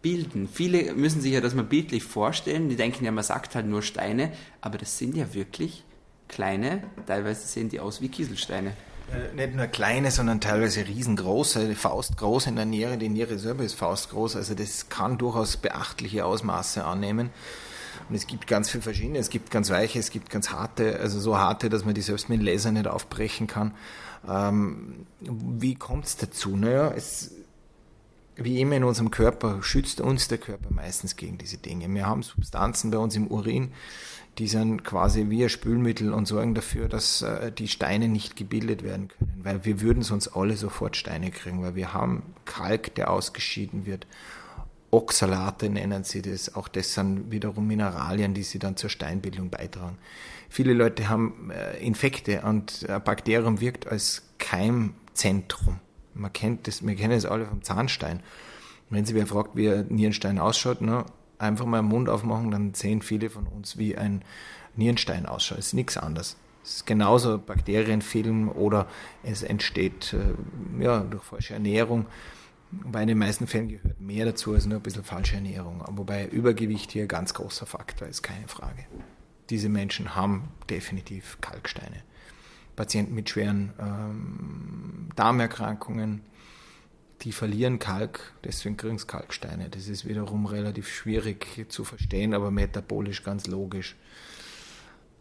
bilden? Viele müssen sich ja das mal bildlich vorstellen. Die denken ja, man sagt halt nur Steine, aber das sind ja wirklich kleine, teilweise sehen die aus wie Kieselsteine. Äh, nicht nur kleine, sondern teilweise riesengroße, faustgroß in der Niere. Die Niere selber ist faustgroß, also das kann durchaus beachtliche Ausmaße annehmen. Und es gibt ganz viele verschiedene. Es gibt ganz weiche, es gibt ganz harte, also so harte, dass man die selbst mit Laser nicht aufbrechen kann. Ähm, wie kommt es dazu? Naja, es, wie immer in unserem Körper schützt uns der Körper meistens gegen diese Dinge. Wir haben Substanzen bei uns im Urin, die sind quasi wie ein Spülmittel und sorgen dafür, dass äh, die Steine nicht gebildet werden können, weil wir würden sonst alle sofort Steine kriegen, weil wir haben Kalk, der ausgeschieden wird. Oxalate nennen sie das. Auch das sind wiederum Mineralien, die sie dann zur Steinbildung beitragen. Viele Leute haben äh, Infekte und ein Bakterium wirkt als Keimzentrum. Man kennt das, wir kennen das alle vom Zahnstein. Wenn Sie wer fragt, wie ein Nierenstein ausschaut, ne, einfach mal den Mund aufmachen, dann sehen viele von uns, wie ein Nierenstein ausschaut. Es ist nichts anderes. Es ist genauso Bakterienfilm oder es entsteht äh, ja, durch falsche Ernährung. In den meisten Fällen gehört mehr dazu als nur ein bisschen falsche Ernährung. Wobei Übergewicht hier ein ganz großer Faktor ist, keine Frage diese Menschen haben definitiv Kalksteine. Patienten mit schweren ähm, Darmerkrankungen, die verlieren Kalk, deswegen kriegen sie Kalksteine. Das ist wiederum relativ schwierig zu verstehen, aber metabolisch ganz logisch.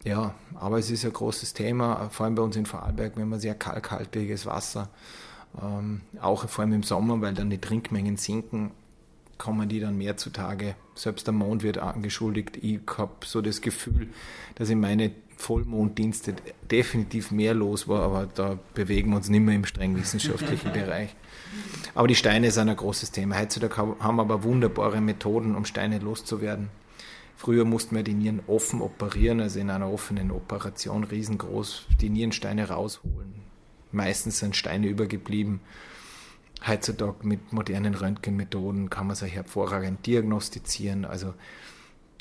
Ja, aber es ist ein großes Thema, vor allem bei uns in Vorarlberg, wenn man sehr kalkhaltiges Wasser, ähm, auch vor allem im Sommer, weil dann die Trinkmengen sinken, kommen die dann mehr zutage. Selbst der Mond wird angeschuldigt. Ich habe so das Gefühl, dass in meine Vollmonddienste definitiv mehr los war, aber da bewegen wir uns nicht mehr im streng wissenschaftlichen Bereich. Aber die Steine sind ein großes Thema. Heutzutage haben wir aber wunderbare Methoden, um Steine loszuwerden. Früher mussten wir die Nieren offen operieren, also in einer offenen Operation riesengroß die Nierensteine rausholen. Meistens sind Steine übergeblieben. Heutzutage mit modernen Röntgenmethoden kann man sich hervorragend diagnostizieren. Also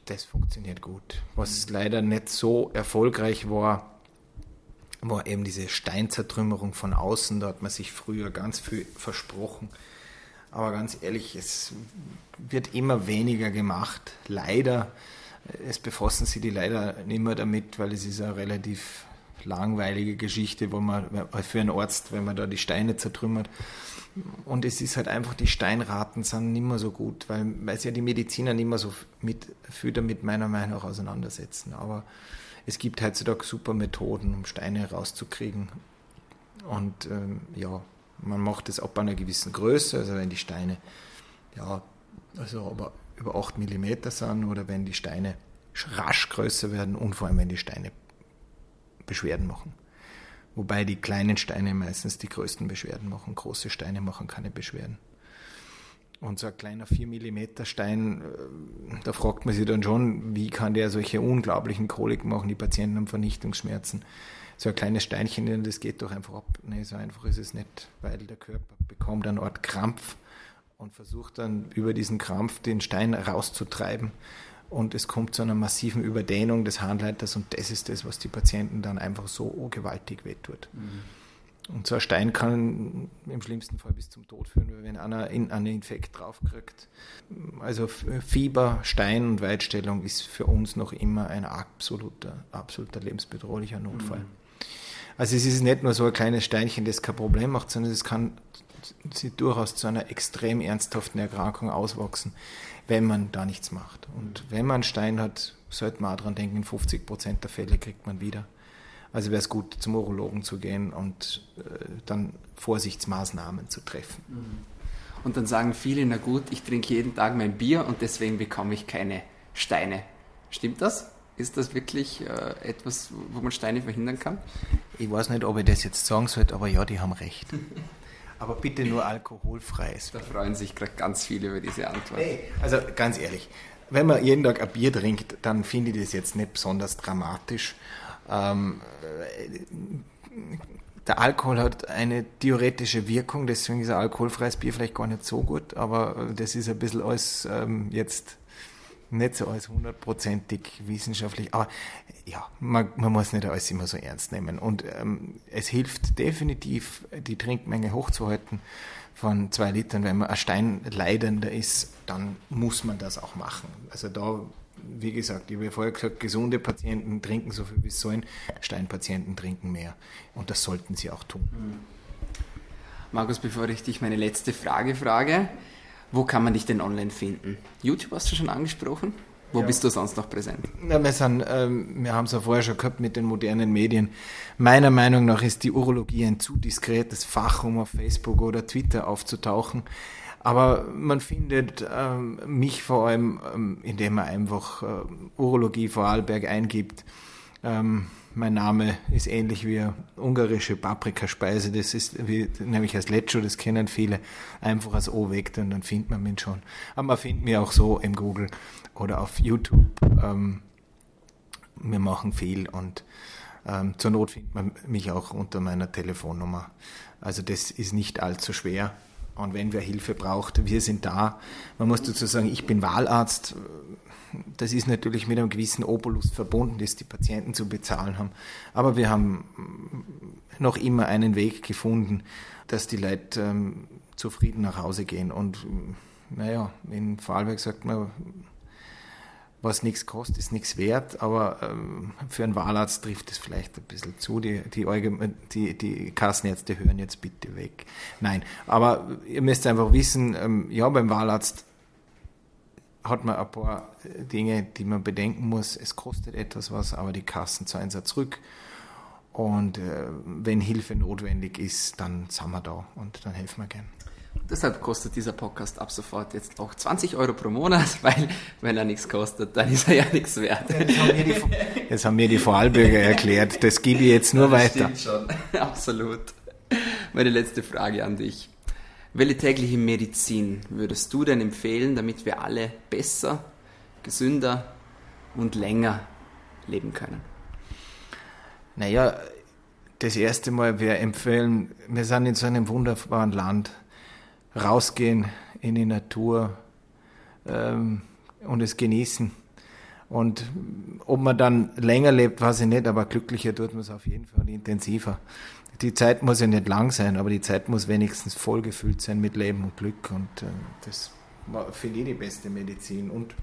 das funktioniert gut. Was leider nicht so erfolgreich war, war eben diese Steinzertrümmerung von außen. Da hat man sich früher ganz viel versprochen. Aber ganz ehrlich, es wird immer weniger gemacht. Leider. Es befassen sich die leider nicht mehr damit, weil es ist eine relativ langweilige Geschichte, wo man für einen Arzt, wenn man da die Steine zertrümmert. Und es ist halt einfach, die Steinraten sind nicht mehr so gut, weil, weil sich ja die Mediziner nicht mehr so mit, viel damit meiner Meinung nach auseinandersetzen. Aber es gibt heutzutage super Methoden, um Steine rauszukriegen. Und ähm, ja, man macht das ab einer gewissen Größe, also wenn die Steine ja, also aber über 8 mm sind oder wenn die Steine rasch größer werden und vor allem wenn die Steine Beschwerden machen. Wobei die kleinen Steine meistens die größten Beschwerden machen. Große Steine machen keine Beschwerden. Und so ein kleiner 4 mm Stein, äh, da fragt man sich dann schon, wie kann der solche unglaublichen Koliken machen? Die Patienten haben Vernichtungsschmerzen. So ein kleines Steinchen, das geht doch einfach ab. Nee, so einfach ist es nicht, weil der Körper bekommt eine Art Krampf und versucht dann über diesen Krampf den Stein rauszutreiben. Und es kommt zu einer massiven Überdehnung des Harnleiters und das ist das, was die Patienten dann einfach so gewaltig wehtut. Mhm. Und so ein Stein kann im schlimmsten Fall bis zum Tod führen, wenn einer in einen Infekt draufkriegt. Also Fieber, Stein und Weitstellung ist für uns noch immer ein absoluter, absoluter lebensbedrohlicher Notfall. Mhm. Also es ist nicht nur so ein kleines Steinchen, das kein Problem macht, sondern es kann sie durchaus zu einer extrem ernsthaften Erkrankung auswachsen, wenn man da nichts macht. Und wenn man einen Stein hat, sollte man auch daran denken, in 50 Prozent der Fälle kriegt man wieder. Also wäre es gut, zum Urologen zu gehen und äh, dann Vorsichtsmaßnahmen zu treffen. Mhm. Und dann sagen viele, na gut, ich trinke jeden Tag mein Bier und deswegen bekomme ich keine Steine. Stimmt das? Ist das wirklich äh, etwas, wo man Steine verhindern kann? Ich weiß nicht, ob ich das jetzt sagen sollte, aber ja, die haben recht. aber bitte nur alkoholfreies. Da freuen sich gerade ganz viele über diese Antwort. Hey, also ganz ehrlich, wenn man jeden Tag ein Bier trinkt, dann finde ich das jetzt nicht besonders dramatisch. Ähm, der Alkohol hat eine theoretische Wirkung, deswegen ist ein alkoholfreies Bier vielleicht gar nicht so gut, aber das ist ein bisschen alles ähm, jetzt nicht so als hundertprozentig wissenschaftlich, aber ja, man, man, muss nicht alles immer so ernst nehmen. Und ähm, es hilft definitiv, die Trinkmenge hochzuhalten von zwei Litern. Wenn man ein Steinleidender ist, dann muss man das auch machen. Also da wie gesagt, ich habe vorher gesagt, gesunde Patienten trinken so viel wie sie sollen, Steinpatienten trinken mehr. Und das sollten sie auch tun. Mhm. Markus, bevor ich dich meine letzte Frage frage, wo kann man dich denn online finden? YouTube hast du schon angesprochen? Wo ja. bist du sonst noch präsent? Ja, wir, sind, ähm, wir haben es ja vorher schon gehabt mit den modernen Medien. Meiner Meinung nach ist die Urologie ein zu diskretes Fach, um auf Facebook oder Twitter aufzutauchen. Aber man findet ähm, mich vor allem, ähm, indem man einfach äh, Urologie Vorarlberg eingibt. Mein Name ist ähnlich wie ungarische Paprikaspeise. Das ist wie, nämlich als Lecho, das kennen viele, einfach als O weg und dann findet man mich schon. Aber man findet mich auch so im Google oder auf YouTube. Ähm, wir machen viel und ähm, zur Not findet man mich auch unter meiner Telefonnummer. Also das ist nicht allzu schwer. Und wenn wer Hilfe braucht, wir sind da. Man muss dazu sagen, ich bin Wahlarzt. Das ist natürlich mit einem gewissen Obolus verbunden, das die Patienten zu bezahlen haben. Aber wir haben noch immer einen Weg gefunden, dass die Leute ähm, zufrieden nach Hause gehen. Und naja, in Vorarlberg sagt man, was nichts kostet, ist nichts wert, aber ähm, für einen Wahlarzt trifft es vielleicht ein bisschen zu. Die, die, die, die Kassenärzte hören jetzt bitte weg. Nein, aber ihr müsst einfach wissen, ähm, ja, beim Wahlarzt hat man ein paar Dinge, die man bedenken muss. Es kostet etwas was, aber die Kassen zahlen es zurück. Und äh, wenn Hilfe notwendig ist, dann sind wir da und dann helfen wir gern. Deshalb kostet dieser Podcast ab sofort jetzt auch 20 Euro pro Monat, weil wenn er nichts kostet, dann ist er ja nichts wert. Das haben mir die, das haben mir die Vorarlbürger erklärt. Das gebe ich jetzt nur das weiter. Stimmt schon, absolut. Meine letzte Frage an dich. Welche tägliche Medizin würdest du denn empfehlen, damit wir alle besser, gesünder und länger leben können? Naja, das erste Mal wäre empfehlen, wir sind in so einem wunderbaren Land, rausgehen in die Natur ähm, und es genießen. Und ob man dann länger lebt, weiß ich nicht, aber glücklicher tut man es auf jeden Fall und intensiver. Die Zeit muss ja nicht lang sein, aber die Zeit muss wenigstens vollgefüllt sein mit Leben und Glück. Und äh, das finde ich die beste Medizin. Und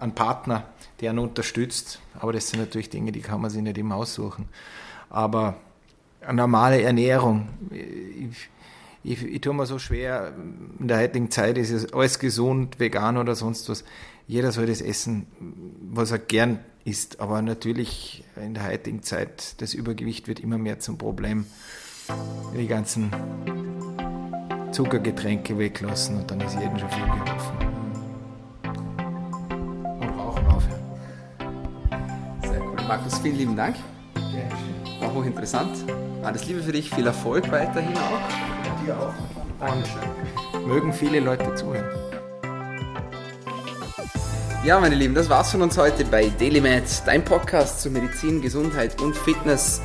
ein Partner, der einen unterstützt. Aber das sind natürlich Dinge, die kann man sich nicht immer aussuchen. Aber eine normale Ernährung, ich, ich, ich tue mir so schwer, in der heutigen Zeit ist es alles gesund, vegan oder sonst was. Jeder soll das essen, was er gern isst. Aber natürlich in der heutigen Zeit, das Übergewicht wird immer mehr zum Problem. Die ganzen Zuckergetränke weglassen und dann ist jedem schon viel geholfen. Und rauchen aufhören. Sehr cool. Markus, vielen lieben Dank. War hochinteressant. Alles Liebe für dich, viel Erfolg weiterhin auch. Dir auch. Und mögen viele Leute zuhören. Ja, meine Lieben, das war's von uns heute bei DailyMed, dein Podcast zu Medizin, Gesundheit und Fitness.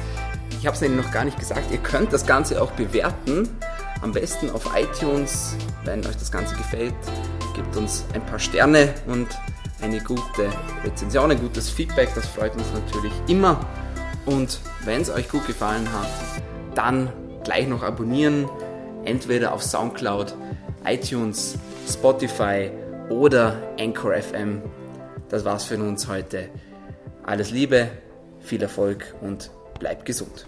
Ich habe es Ihnen noch gar nicht gesagt, ihr könnt das Ganze auch bewerten. Am besten auf iTunes, wenn euch das Ganze gefällt. Gebt uns ein paar Sterne und eine gute Rezension, ein gutes Feedback, das freut uns natürlich immer. Und wenn es euch gut gefallen hat, dann gleich noch abonnieren, entweder auf SoundCloud, iTunes, Spotify oder Anchor FM. Das war's für uns heute. Alles Liebe, viel Erfolg und bleibt gesund.